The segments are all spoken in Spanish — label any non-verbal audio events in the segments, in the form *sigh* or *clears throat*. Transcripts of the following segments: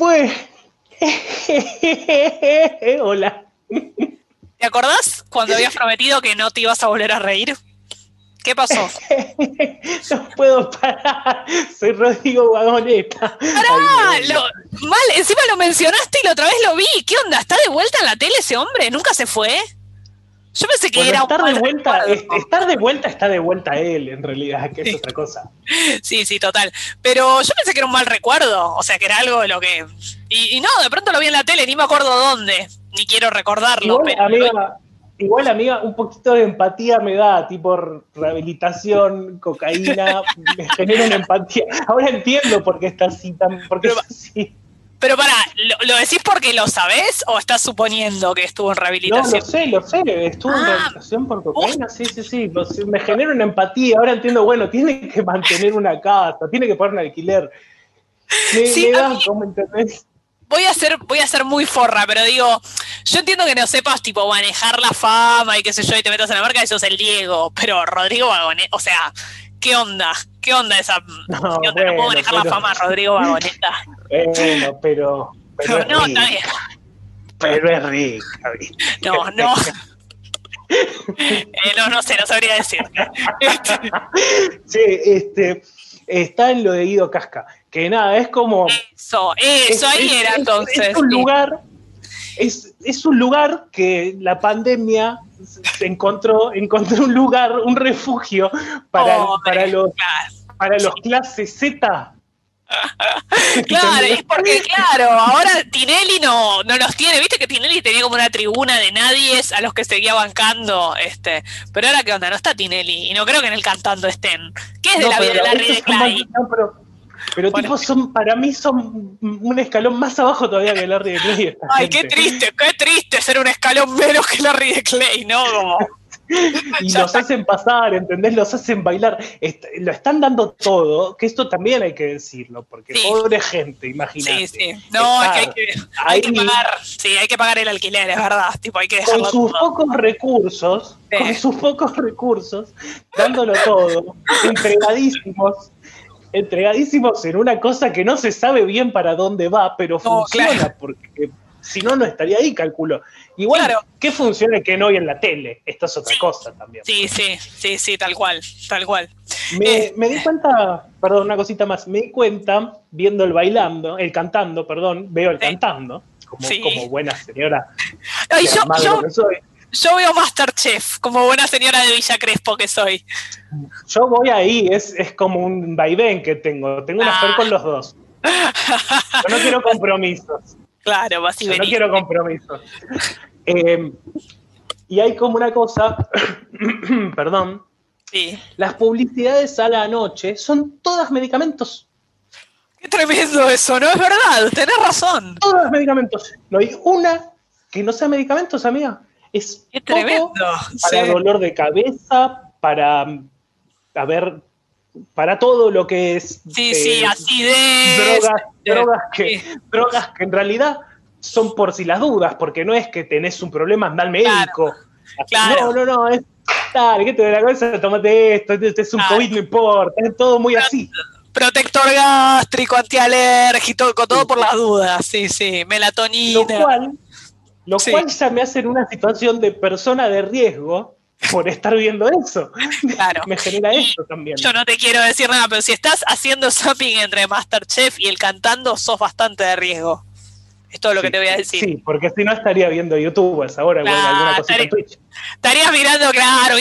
Pues. *laughs* Hola. ¿Te acordás cuando habías prometido que no te ibas a volver a reír? ¿Qué pasó? *laughs* no puedo parar. Soy Rodrigo Vagoneta. ¡Pará! mal, encima lo mencionaste y la otra vez lo vi. ¿Qué onda? ¿Está de vuelta en la tele ese hombre? ¿Nunca se fue? Yo pensé que era estar de vuelta, estar de vuelta está de vuelta él, en realidad, que es otra cosa. Sí, sí, total. Pero yo pensé que era un mal recuerdo, o sea, que era algo de lo que. Y, no, de pronto lo vi en la tele, ni me acuerdo dónde, ni quiero recordarlo. Igual, amiga, igual, amiga, un poquito de empatía me da, tipo rehabilitación, cocaína, *laughs* me genera una empatía. Ahora entiendo por qué está así tan. Por qué es así. Pero para, ¿lo, decís porque lo sabés o estás suponiendo que estuvo en rehabilitación? No, lo sé, lo sé, estuvo en ah, rehabilitación por cocaína, sí, sí, sí, me genera una empatía, ahora entiendo, bueno, tiene que mantener una casa, tiene que poner un alquiler. sí, Voy a ser, voy a ser muy forra, pero digo, yo entiendo que no sepas tipo manejar la fama y qué sé yo, y te metas en la marca, eso es el Diego, pero Rodrigo Vagonet, o sea, ¿qué onda? ¿Qué onda esa? No, no puedo manejar la fama, Rodrigo Vagoneta. *laughs* Bueno, pero. pero no, está bien. Pero es rica, No, no. *laughs* Eh, no, no sé, no sabría decir. sí, este, está en lo de Guido Casca, que nada, es como... Eso, eso, ahí era entonces. Es un lugar, es, es, un lugar que la pandemia encontró, encontró un lugar, un refugio para, para, los, para los clases Z. *laughs* claro, es porque, claro, ahora Tinelli no, no los tiene. Viste que Tinelli tenía como una tribuna de nadies a los que seguía bancando. este Pero ahora, ¿qué onda? No está Tinelli. Y no creo que en el cantando estén. ¿Qué es de la vida de Larry de Clay? pero, tipo, son, para mí son un escalón más abajo todavía que Larry de Clay. Ay, qué triste, qué triste ser un escalón menos que Larry de Clay, ¿no? Como *laughs* y los hacen pasar, ¿entendés? Los hacen bailar. lo están dando todo, que esto también hay que decirlo, porque pobre gente, imagínate. Sí, sí. No, es que hay que, hay que, pagar, sí, hay que pagar el alquiler, es verdad. Tipo, hay que con sus pocos recursos, con sus pocos recursos, dándolo todo, *laughs* entregadísimos entregadísimos en una cosa que no se sabe bien para dónde va, pero funciona porque si no, no estaría ahí, calculo. Igual, claro. ¿qué funciona y qué no hay en la tele? Esto es otra cosa también. Sí, sí, sí, sí, tal cual, tal cual. Me, di cuenta, perdón, una cosita más, me di cuenta viendo el bailando, el cantando, perdón, veo el cantando, como, como, buena señora. *laughs* yo, yo, veo Masterchef, como buena señora de Villa Crespo que soy. Yo voy ahí, es, es como un vaivén que tengo, tengo una fe con los dos. *laughs* Yo no quiero compromisos. Claro, vas No quiero compromisos. Eh, y hay como una cosa, *clears throat* perdón, sí. las publicidades a la noche son todas medicamentos. Qué tremendo eso, ¿no? Es verdad, tenés razón. Todas medicamentos. No hay una que no sea medicamentos, amiga. Es Qué tremendo. Para dolor de cabeza, para, a ver, para todo lo que es. Sí, sí, eh, acidez. Drogas, drogas, que, drogas que en realidad son por si las dudas, porque no es que tenés un problema, anda al médico. Claro, No, no, no, es. Dale, ¿qué te da la cabeza? Tómate esto, este es un COVID, no importa, es todo muy así. Protector gástrico, antialérgico, todo por las dudas, sí, sí, melatonina. Lo cual, lo cual ya me hace en una situación de persona de riesgo, por estar viendo eso. *laughs* Claro. Me genera eso también. Yo no te quiero decir nada, pero si estás haciendo shopping entre Masterchef y el cantando, sos bastante de riesgo. Es todo lo que te voy a decir. Sí, porque si no estaría viendo YouTube ahora alguna cosa en Twitch. Estarías mirando, claro,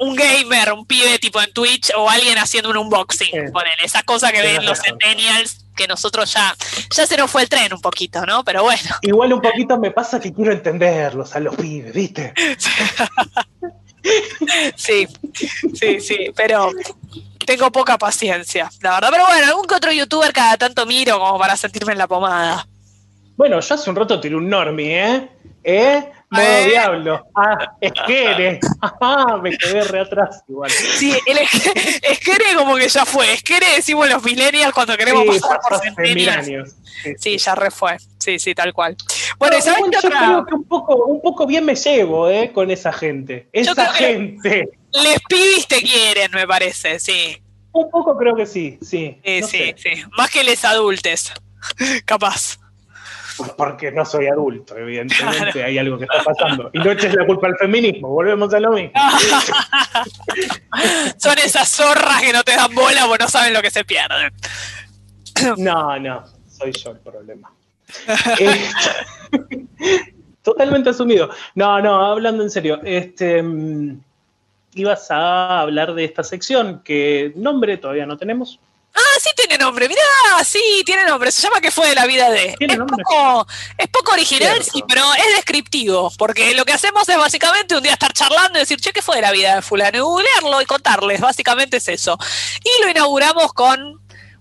un, gamer, un pibe tipo en Twitch o alguien haciendo un unboxing, ponele, esas cosas que ven los centennials que nosotros ya, ya se nos fue el tren un poquito, ¿no? Pero bueno. Igual un poquito me pasa que quiero entenderlos a los pibes, ¿viste? *laughs* sí, sí, sí, pero tengo poca paciencia, la verdad. Pero bueno, algún que otro youtuber cada tanto miro como para sentirme en la pomada. Bueno, yo hace un rato tiré un normie, ¿eh? ¿Eh? Modo eh. diablo. Ah, Esquere. Ah, me quedé re atrás igual. Sí, el Esquere como que ya fue. Esquere decimos los millennials cuando queremos pasar por centennials. Sí, sí, ya re fue. Sí, sí, tal cual. Bueno, no, ¿saben yo creo que un poco, un poco bien me llevo eh, con esa gente. Esa gente. Les pibis te quieren, me parece, sí. Un poco creo que sí, sí. Sí, sí, sí. Más que les adultes. *laughs* Capaz. Porque no soy adulto, evidentemente hay algo que está pasando. Y no eches la culpa al feminismo, volvemos a lo mismo. *laughs* Son esas zorras que no te dan bola o no saben lo que se pierden. *coughs* No, no, soy yo el problema. *laughs* Eh, *laughs* totalmente asumido. No, no, hablando en serio, este mm, ibas a hablar de esta sección que nombre todavía no tenemos. Ah, sí tiene nombre, mirá, sí, tiene nombre, se llama ¿Qué fue de la vida de? Es poco, es poco, original, sí, pero es descriptivo, porque lo que hacemos es básicamente un día estar charlando y decir, che, ¿qué fue de la vida de fulano? Y googlearlo y contarles, básicamente es eso. Y lo inauguramos con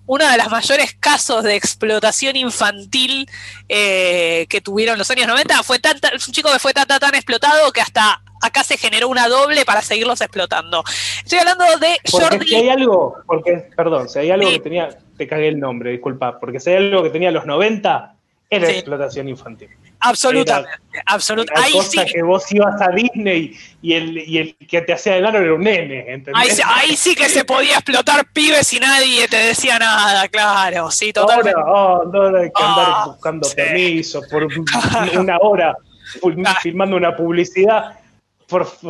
uno de los mayores casos de explotación infantil eh, que tuvieron los años 90. Fue tan, un chico que fue tan, tan, tan explotado que hasta acá se generó una doble para seguirlos explotando. Estoy hablando de porque Si hay algo, porque, perdón, si hay algo que tenía, te cagué el nombre, disculpa, porque si hay algo que tenía los 90, era explotación infantil. Absolutamente, absolutamente. Ahí cosa que vos ibas a Disney y el, y el que te hacía el era un nene, ¿entendés? Ahí, sí que se podía explotar pibes y nadie te decía nada, claro, sí, totalmente. Ahora, oh, hay que andar ah, buscando permiso por *laughs* una hora filmando una publicidad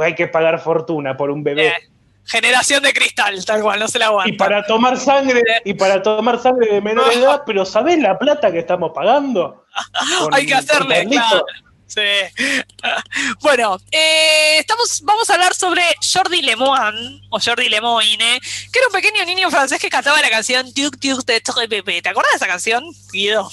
hay que pagar fortuna por un bebé. Eh, generación de cristal, tal cual, no se la aguanta. Y para tomar sangre, y para tomar sangre de menor edad, *laughs* pero ¿sabés la plata que estamos pagando? *laughs* hay que hacerle, claro. Sí. *laughs* Bueno, eh, estamos, vamos a hablar sobre Jordi Lemoine, o Jordi Lemoine, que era un pequeño niño francés que cantaba la canción Duke Duke de Pepe. ¿Te acuerdas de esa canción, Guido?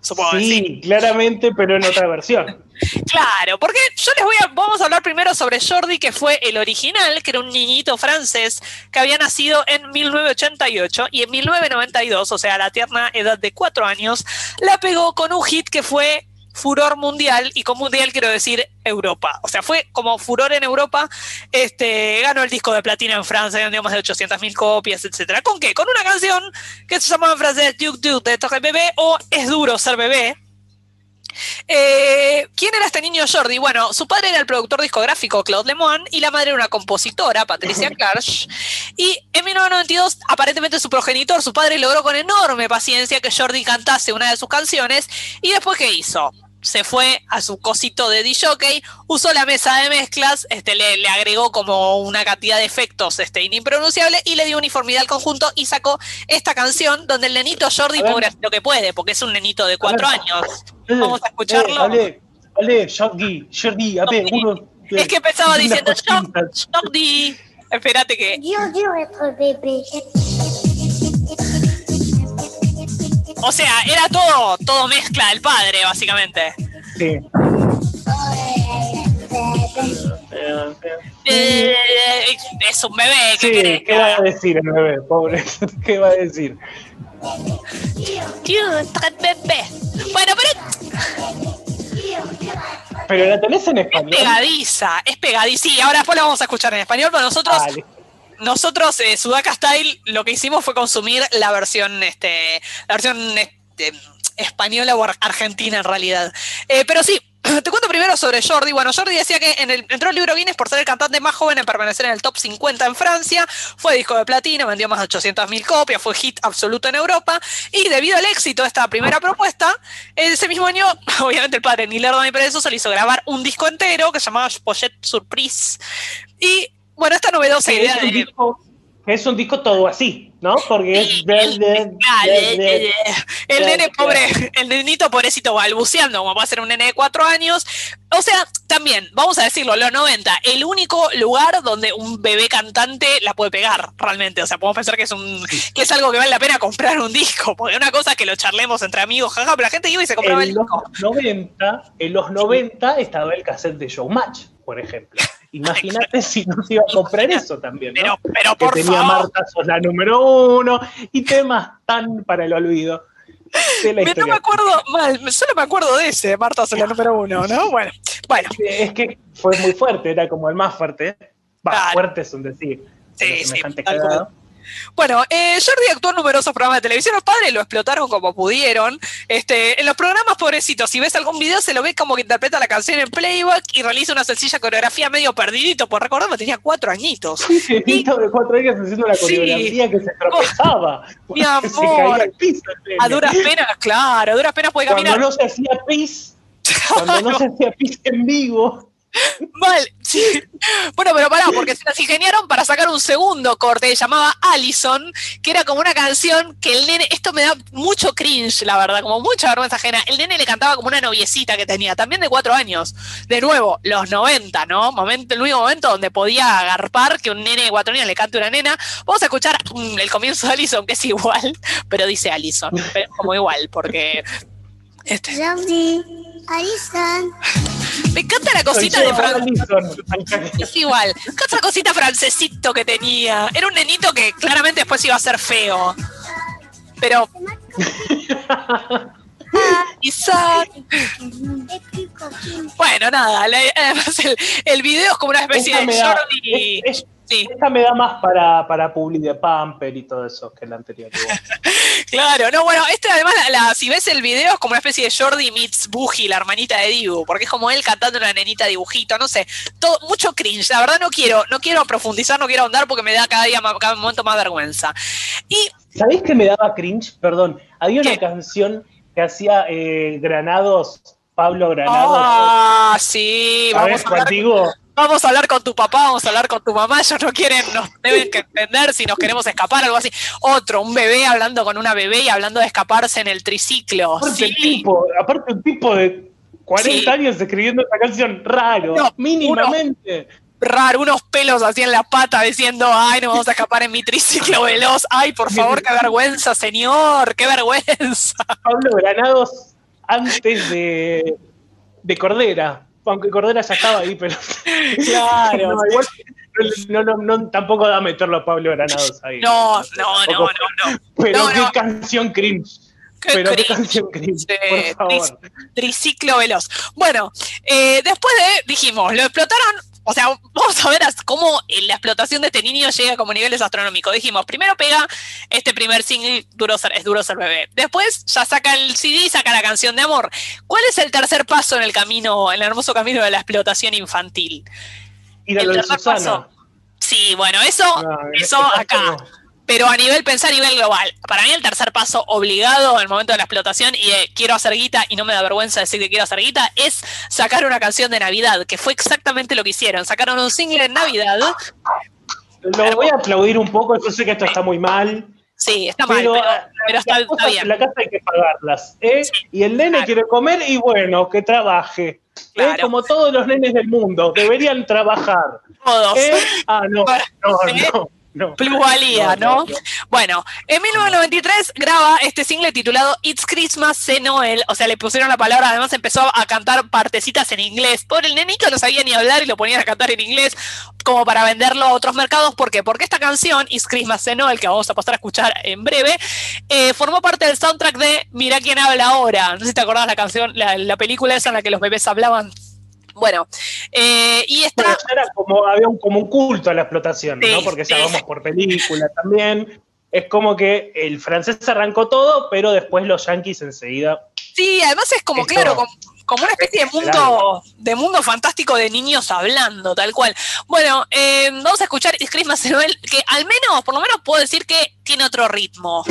Sí, claramente, pero en otra versión. *laughs* Claro, porque yo les voy a, vamos a hablar primero sobre Jordi, que fue el original, que era un niñito francés que había nacido en 1988 y en 1992, o sea, a la tierna edad de cuatro años, la pegó con un hit que fue furor mundial, y con mundial quiero decir Europa. O sea, fue como furor en Europa, este, ganó el disco de platino en Francia, vendió más de 800.000 copias, etc. ¿Con qué? Con una canción que se llamaba en francés Duke Duke de Torre Bebé o Es duro ser bebé, eh, ¿Quién era este niño Jordi? Bueno, su padre era el productor discográfico Claude Lemoine y la madre era una compositora, Patricia *laughs* Clark. Y en 1992, aparentemente su progenitor, su padre, logró con enorme paciencia que Jordi cantase una de sus canciones. ¿Y después qué hizo? Se fue a su cosito de DJ, usó la mesa de mezclas, este, le, agregó como una cantidad de efectos este, inimpronunciables y le dio uniformidad al conjunto y sacó esta canción donde el nenito Jordi pobre lo que puede, porque es un nenito de cuatro años. Vamos a escucharlo. Eh, Jordi, Jordi, a ver, uno. Es que empezaba *laughs* diciendo Jordi. Espérate que. Yo O sea, era todo, todo mezcla del padre, básicamente. Sí. Eh, es un bebé. ¿qué, sí, ¿qué va a decir el bebé? Pobre. *laughs* ¿Qué va a decir? bebé. Bueno, pero. Pero la tenés en español. Es pegadiza, es pegadiza. Sí, ahora después la vamos a escuchar en español, pero nosotros nosotros, eh, Sudaka Style, lo que hicimos fue consumir la versión, este, la versión este, española o argentina en realidad. Eh, pero sí, *clears throat* te cuento primero sobre Jordi. Bueno, Jordi decía que en el, entró el libro Guinness por ser el cantante más joven en permanecer en el top 50 en Francia. Fue disco de platino, vendió más de 800.000 copias, fue hit absoluto en Europa. Y debido al éxito de esta primera propuesta, ese mismo año, *laughs* obviamente el padre ni Lerdo ni Perezoso le hizo grabar un disco entero que se llamaba Pochette Surprise. Y bueno, esta novedosa idea es un, disco, es un disco todo así, ¿no? Porque es el, el nene pobre, el nenito pobrecito balbuceando, como va a ser un nene de cuatro años. O sea, también, vamos a decirlo, los 90, el único lugar donde un bebé cantante la puede pegar, realmente. O sea, podemos pensar que es un que es algo que vale la pena comprar un disco, porque una cosa es que lo charlemos entre amigos, jaja, pero la gente iba y se compraba el disco. 90, en los 90 estaba el cassette de Showmatch, por ejemplo. Imagínate si no se iba a comprar eso también, ¿no? Pero, pero por que tenía Marta sos la número uno y temas tan para el olvido. no me acuerdo mal, solo me acuerdo de ese, Marta sos la número uno, ¿no? Bueno, bueno. Es que fue muy fuerte, era como el más fuerte. Va, fuerte es un decir. Sí, sí, Bueno, eh, Jordi actuó en numerosos programas de televisión. Los padres lo explotaron como pudieron. Este, en los programas, pobrecitos, si ves algún video, se lo ve como que interpreta la canción en playback y realiza una sencilla coreografía medio perdidito. Por recordar, tenía cuatro añitos. Sí, y, de cuatro años haciendo la coreografía que se tropezaba. *laughs* mi *laughs* amor. a duras penas, claro, a duras penas puede caminar. Cuando no se hacía pis, cuando no *laughs* se hacía pis en vivo. Mal, sí. Bueno, pero pará, porque se las ingeniaron para sacar un segundo corte, llamaba Allison, que era como una canción que el nene, esto me da mucho cringe, la verdad, como mucha vergüenza ajena. El nene le cantaba como una noviecita que tenía, también de cuatro años. De nuevo, los 90, ¿no? Momento, el único momento donde podía agarpar que un nene de cuatro años le cante una nena. Vamos a escuchar mm, el comienzo de Allison, que es igual, pero dice Allison, como igual, porque. Este. Me encanta la cosita de Es igual. Esa cosita francesito que tenía. Era un nenito que claramente después iba a ser feo. Pero. *laughs* Isaac. Bueno, nada. Además, el, el, video es como una especie de Jordi. Esta me da más para, para Publi de Pamper y todo eso que la anterior. *laughs* claro, no, bueno, este además, la, si ves el video, es como una especie de Jordi meets Boogie, la hermanita de Dibu, porque es como él cantando una nenita dibujito, no sé, todo, mucho cringe. La verdad no quiero, no quiero profundizar, no quiero ahondar porque me da cada día cada momento más vergüenza. Y. ¿Sabéis que me daba cringe? Perdón, había una canción que hacía eh, Granados, Pablo Granados. Ah, sí, vamos a contigo vamos a hablar con tu papá, vamos a hablar con tu mamá, ellos no quieren, nos deben que entender si nos queremos escapar, algo así. Otro, un bebé hablando con una bebé y hablando de escaparse en el triciclo. Aparte, un, tipo, aparte un tipo de 40 años escribiendo esta canción, raro, mínimamente. raro, unos pelos así en la pata diciendo, ay, no vamos a escapar en mi triciclo veloz, ay, por favor, qué vergüenza, señor, qué vergüenza. Pablo Granados antes de, de Cordera aunque Cordera ya estaba ahí, pero. *laughs* Claro. no, no, no, tampoco da meterlo a Pablo Granados ahí. No, no, no, no, Pero qué canción cringe. pero qué canción cringe, por favor. Triciclo veloz. Bueno, eh, después de, dijimos, lo explotaron o sea, vamos a ver cómo la explotación de este niño llega como niveles astronómicos. Dijimos, primero pega este primer single, duro ser, es duro ser bebé. Después ya saca el CD y saca la canción de amor. ¿Cuál es el tercer paso en el camino, en el hermoso camino de la explotación infantil? Y el tercer paso. Sí, bueno, eso, eso acá pero a nivel pensar a nivel global. Para mí el tercer paso obligado en el momento de la explotación y quiero hacer guita y no me da vergüenza decir que quiero hacer guita es sacar una canción de Navidad, que fue exactamente lo que hicieron. Sacaron un single en Navidad. Lo voy a aplaudir un poco, yo sé que esto está muy mal. Sí, está mal, pero, está, bien. En la casa hay que pagarlas. ¿eh? y el nene quiere comer y bueno, que trabaje. ¿eh? Como todos los nenes del mundo, deberían trabajar. Todos. ¿Eh? Ah, no, no, no. Plusvalía, ¿no? Bueno, en 1993 graba este single titulado It's Christmas, Se Noel. O sea, le pusieron la palabra, además empezó a cantar partecitas en inglés. Por el nenito no sabía ni hablar y lo ponían a cantar en inglés como para venderlo a otros mercados. ¿Por qué? Porque esta canción, It's Christmas, Se Noel, que vamos a pasar a escuchar en breve, eh, formó parte del soundtrack de Mira quién habla ahora. No sé si te acordás la canción, la, la película esa en la que los bebés hablaban bueno, eh, y era como, había un, como un culto a la explotación, ¿no? Porque ya vamos por película también. Es como que el francés arrancó todo, pero después los yankees enseguida. Sí, además es como, claro, como, una especie de mundo, de mundo fantástico de niños hablando, tal cual. Bueno, eh, vamos a escuchar Christmas Noel, que al menos, por lo menos puedo decir que tiene otro ritmo.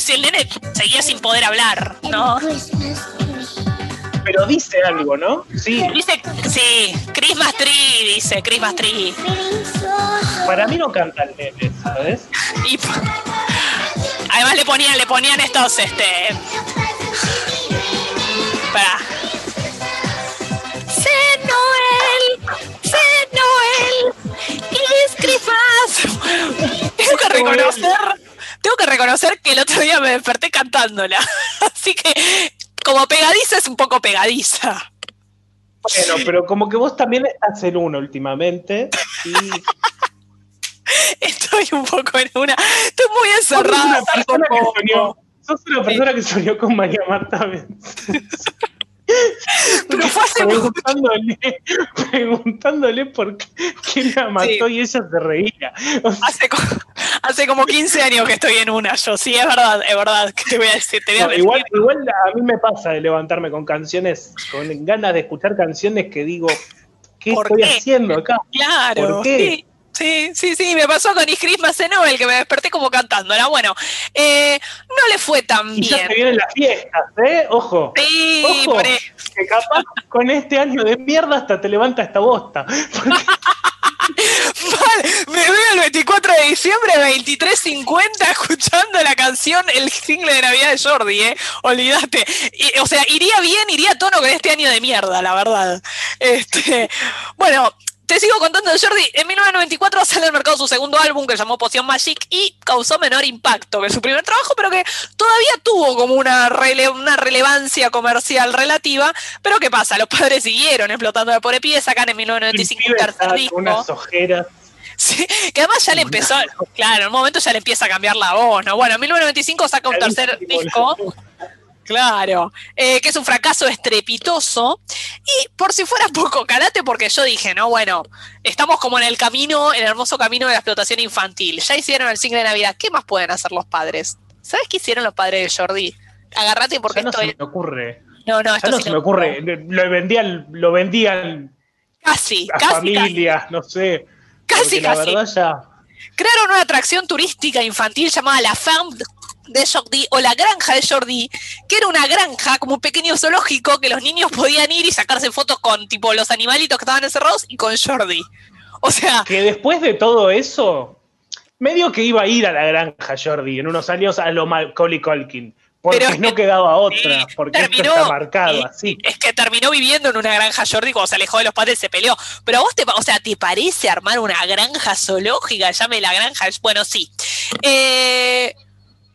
Si el nene seguía sin poder hablar, ¿no? Pero dice algo, ¿no? Sí. Dice, sí, Christmas Tree, dice, Christmas Tree. Para mí no canta el nene, ¿sabes? Y además le ponían, le ponían estos, este. Para. Se Noel, Se Noel, es Christmas. *laughs* Tengo que reconocer tengo que reconocer que el otro día me desperté cantándola. *laughs* Así que como pegadiza es un poco pegadiza. Bueno, pero como que vos también estás en uno últimamente. *laughs* Estoy un poco en una. Estoy muy encerrada. Sos una persona que soñó, con María Marta *laughs* Pero fue hace preguntándole, preguntándole por qué, quién la mató y ella se reía. hace, como 15 años que estoy en una, yo sí, es verdad, es verdad, que te voy a decir. igual, igual a mí me pasa de levantarme con canciones, con ganas de escuchar canciones que digo, ¿qué estoy haciendo acá? Claro, ¿Por qué? Sí, sí, sí, me pasó con Is Christmas en Nobel, que me desperté como cantando. Era bueno, eh, no le fue tan y bien. Ya se vienen las fiestas, ¿eh? Ojo. Sí, ojo, que capaz con este año de mierda hasta te levanta esta bosta. *laughs* me veo el 24 de diciembre, 23.50, escuchando la canción, el single de Navidad de Jordi, ¿eh? Olvídate. o sea, iría bien, iría a tono con este año de mierda, la verdad. Este, bueno, te sigo contando de Jordi. En 1994 sale al mercado su segundo álbum que se llamó Poción Magic y causó menor impacto que su primer trabajo, pero que todavía tuvo como una, una relevancia comercial relativa. Pero ¿qué pasa? Los padres siguieron explotando de por pie, sacan en 1995 un tercer disco. Unas ojeras. Sí, que además ya le empezó, claro, en un momento ya le empieza a cambiar la voz, ¿no? Bueno, en 1995 saca un tercer disco *laughs* Claro, eh, que es un fracaso estrepitoso. Y por si fuera *laughs* poco, calate, porque yo dije, no, bueno, estamos como en el camino, en el hermoso camino de la explotación infantil. Ya hicieron el single de Navidad. ¿Qué más pueden hacer los padres? ¿Sabes qué hicieron los padres de Jordi? Agarrate porque no se me ocurre. No, no, esto no se me ocurre. Lo vendían, lo vendían casi, a casi, familias, no sé. Casi, casi. La verdad ya. Crearon una atracción turística infantil llamada la Femme de Jordi o la granja de Jordi, que era una granja como un pequeño zoológico que los niños podían ir y sacarse fotos con tipo los animalitos que estaban encerrados y con Jordi. O sea. Que después de todo eso, medio que iba a ir a la granja Jordi en unos años a lo Macaulay Colkin. Porque no quedaba otra, porque terminó, está marcado así. Es que terminó viviendo en una granja Jordi cuando se alejó de los padres se peleó. Pero a vos te, o sea, ¿te parece armar una granja zoológica? Llame la granja. Bueno, sí. Eh,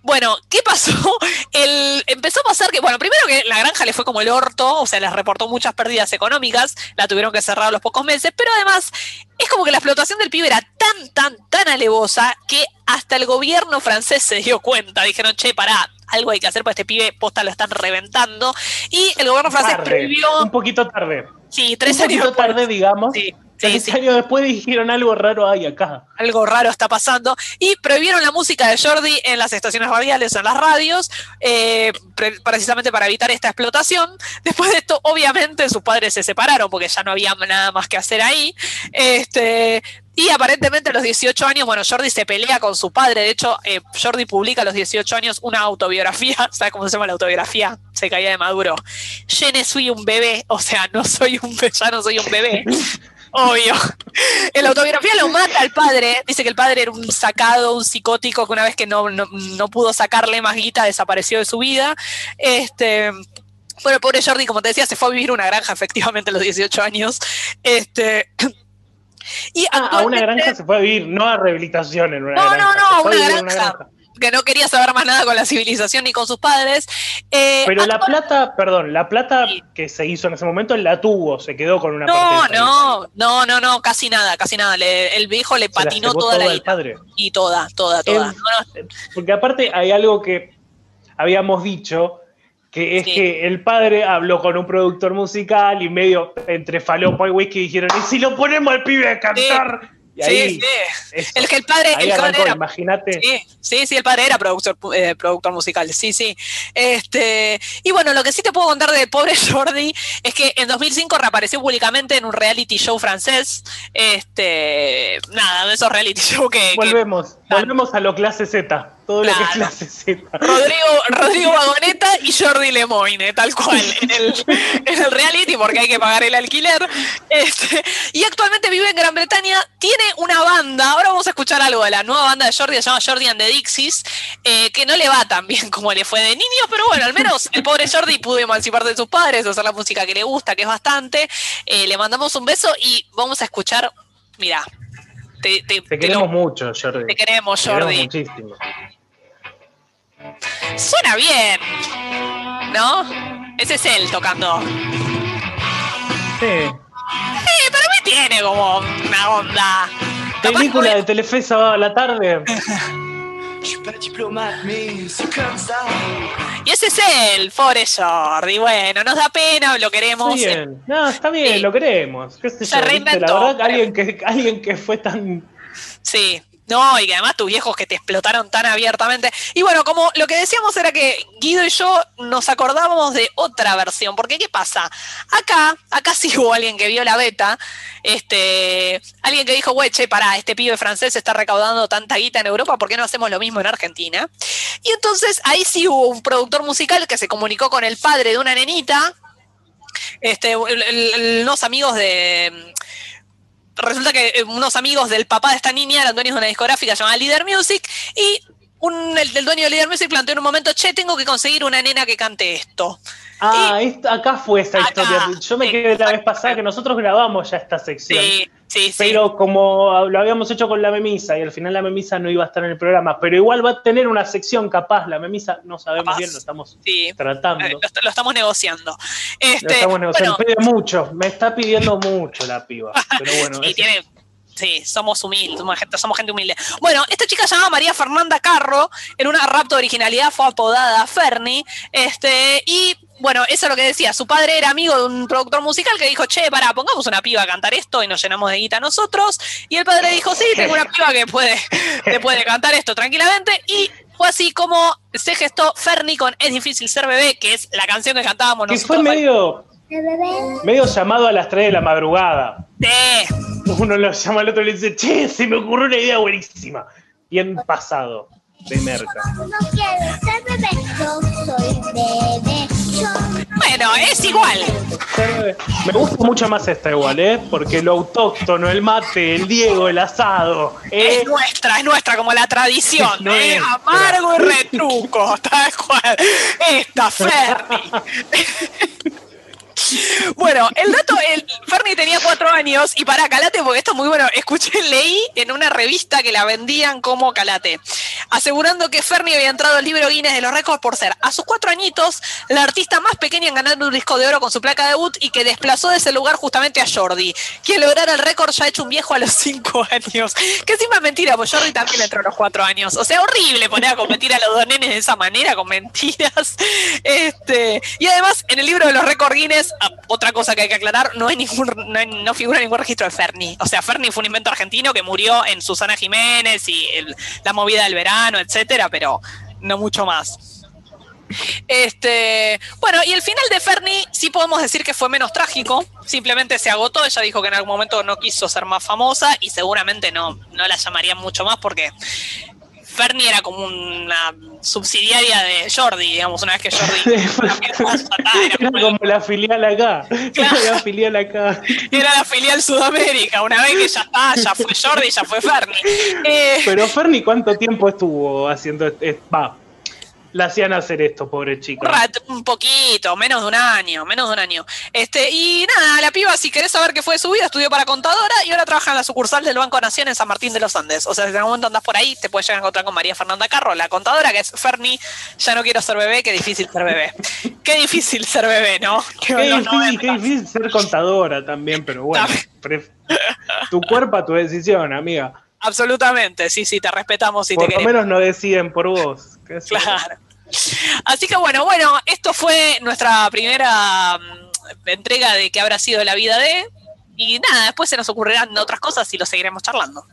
bueno, ¿qué pasó? *laughs* El, empezó a pasar que, bueno, primero que la granja le fue como el orto, o sea, les reportó muchas pérdidas económicas, la tuvieron que cerrar a los pocos meses, pero además es como que la explotación del pibe era tan, tan, tan alevosa que hasta el gobierno francés se dio cuenta. Dijeron, che, pará, algo hay que hacer para este pibe, posta lo están reventando. Y el gobierno francés prohibió. Un poquito tarde. Sí, tres un años. poquito tarde, digamos. Sí. Sí, años después dijeron algo raro hay acá. Algo raro está pasando. Y prohibieron la música de Jordi en las estaciones radiales en las radios, eh, precisamente para evitar esta explotación. Después de esto, obviamente, sus padres se separaron porque ya no había nada más que hacer ahí. Este, y aparentemente a los 18 años, bueno, Jordi se pelea con su padre. De hecho, eh, Jordi publica a los 18 años una autobiografía. *laughs* ¿Sabes cómo se llama la autobiografía? Se caía de maduro. Yo no soy un bebé, o sea, no soy un ya no soy un bebé. *laughs* Obvio. En la autobiografía lo mata al padre. Dice que el padre era un sacado, un psicótico, que una vez que no, no, pudo sacarle más guita, desapareció de su vida. Este. Bueno, pobre Jordi, como te decía, se fue a vivir una granja efectivamente a los 18 años. Este, y ah, a una granja se fue a vivir, no a rehabilitación en una granja. No, no, no, una granja. Que no quería saber más nada con la civilización ni con sus padres. Eh, Pero la plata, perdón, la plata que se hizo en ese momento la tuvo, se quedó con una no, parte. No, no, no, no, casi nada, casi nada. el viejo le patinó toda la vida. Y toda, toda, toda. porque aparte hay algo que habíamos dicho, que es que el padre habló con un productor musical y medio entre falopo y whisky dijeron, ¿y si lo ponemos al pibe a cantar? Sí, sí. El que el padre, el padre era. Imagínate. Sí, sí, el padre era productor, eh, productor musical. Sí, sí. Este, y bueno, lo que sí te puedo contar de pobre *laughs* Jordi es que en 2005 reapareció públicamente en un reality show francés. Este, nada, de esos reality show que. Volvemos, volvemos a lo clase Z todo lo que es la Rodrigo, Rodrigo Vagoneta y Jordi Lemoyne, tal cual, en el, reality, porque hay que pagar el alquiler. Este, y actualmente vive en Gran Bretaña, tiene una banda, ahora vamos a escuchar algo de la nueva banda de Jordi, se llama Jordi and the Dixies, eh, que no le va tan bien como le fue de niño, pero bueno, al menos el pobre Jordi pudo emanciparse de sus padres, hacer la música que le gusta, que es bastante. Eh, le mandamos un beso y vamos a escuchar, mira. Te, queremos mucho, Jordi. Te queremos, Jordi. muchísimo. Suena bien, ¿no? Ese es él tocando. Sí. Sí, pero me tiene como una onda. Película de Telefe sábado a la tarde. Y ese es él, pobre Jordi. Bueno, nos da pena, lo queremos. Está bien. No, está bien, lo queremos. ¿Qué sé yo, La verdad, alguien que, alguien que fue tan. Sí, no, y que además tus viejos que te explotaron tan abiertamente. Y bueno, como lo que decíamos era que Guido y yo nos acordábamos de otra versión, porque ¿qué pasa? Acá, acá sí *laughs* hubo alguien que vio la beta, este, alguien que dijo, güey, che, pará, este pibe francés está recaudando tanta guita en Europa, ¿por qué no hacemos lo mismo en Argentina? Y entonces ahí sí hubo un productor musical que se comunicó con el padre de una nenita, este, unos amigos de resulta que eh, unos amigos del papá de esta niña eran dueños de una discográfica llamada Leader Music y un, el, dueño de Leader Music planteó en un momento, che, tengo que conseguir una nena que cante esto. Ah, acá fue esa historia. Yo me quedé la vez pasada que nosotros grabamos ya esta sección. Sí, sí, sí. Pero como lo habíamos hecho con la memisa y al final la memisa no iba a estar en el programa, pero igual va a tener una sección capaz, la memisa no sabemos bien, lo estamos tratando. Eh, lo, estamos negociando. lo este, estamos negociando. Pide mucho, me está pidiendo mucho la piba. *laughs* Pero bueno, tiene, Sí, somos humildes, somos gente, somos gente humilde. Bueno, esta chica se llama María Fernanda Carro, en una rapto de originalidad fue apodada Fernie, este, y bueno, eso es lo que decía, su padre era amigo de un productor musical que dijo, che, pará, pongamos una piba a cantar esto y nos llenamos de guita nosotros, y el padre dijo, sí, tengo una piba que puede, que puede cantar esto tranquilamente, y fue así como se gestó Fernie con Es difícil ser bebé, que es la canción que cantábamos nosotros. Que fue medio, medio llamado a las 3 de la madrugada. Sí uno lo llama al otro y le dice, che, se me ocurrió una idea buenísima. Bien pasado de merca. No. Bueno, es igual. Me gusta mucho más esta igual, ¿eh? Porque lo autóctono, el mate, el Diego, el asado. ¿eh? Es nuestra, es nuestra, como la tradición. ¿eh? Amargo y retruco, *laughs* tal cual. Esta Ferni. *laughs* Bueno, el dato, el Fernie tenía cuatro años y para Calate, porque esto es muy bueno, escuché, *laughs* leí en una revista que la vendían como Calate, asegurando que Fernie había entrado al libro Guinness de los récords por ser a sus cuatro añitos la artista más pequeña en ganar un disco de oro con su placa debut y que desplazó de ese lugar justamente a Jordi, quien lograra el récord ya hecho un viejo a los *laughs* cinco años. Que encima es mentira, pues Jordi también entró a los cuatro años. O sea, horrible poner a competir a los dos nenes de esa manera, con mentiras. *laughs* Este, y además, en el libro de los récords Guinness Ah, otra cosa que hay que aclarar, no hay ningún, no, figura ningún registro de Ferni. O sea, Ferni fue un invento argentino que murió en Susana Jiménez y la movida del verano, etcétera, pero no mucho más. Este, bueno, y el final de Ferni sí podemos decir que fue menos trágico, simplemente se agotó, ella dijo que en algún momento no quiso ser más famosa y seguramente no, no la llamarían mucho más porque Fernie era como una subsidiaria de Jordi, digamos, una vez que Jordi *laughs* *laughs* era, como la filial acá. Era la filial acá. Era la filial Sudamérica. Una vez que ya está, ya fue Jordi, ya fue Fernie. Eh, Pero Fernie, ¿cuánto tiempo estuvo haciendo? Va, la hacían hacer esto, pobre chica. Un, poquito, menos de un año, menos de un año. Este, y nada, la piba, si querés saber qué fue de su vida, estudió para contadora y ahora trabaja en la sucursal del Banco Nación en San Martín de los Andes. O sea, si en algún momento andás por ahí, te puedes llegar a encontrar con María Fernanda Carro, la contadora, que es Ferni, ya no quiero ser bebé, qué difícil ser bebé. qué difícil ser bebé, ¿no? Qué, difícil, qué difícil ser contadora también, pero bueno. tu cuerpo, tu decisión, amiga. Absolutamente, sí, sí, te respetamos y por te Por lo menos no deciden por vos. Claro. Así que bueno, bueno, esto fue nuestra primera mm, entrega de que habrá sido la vida de. Y nada, después se nos ocurrirán otras cosas y lo seguiremos charlando.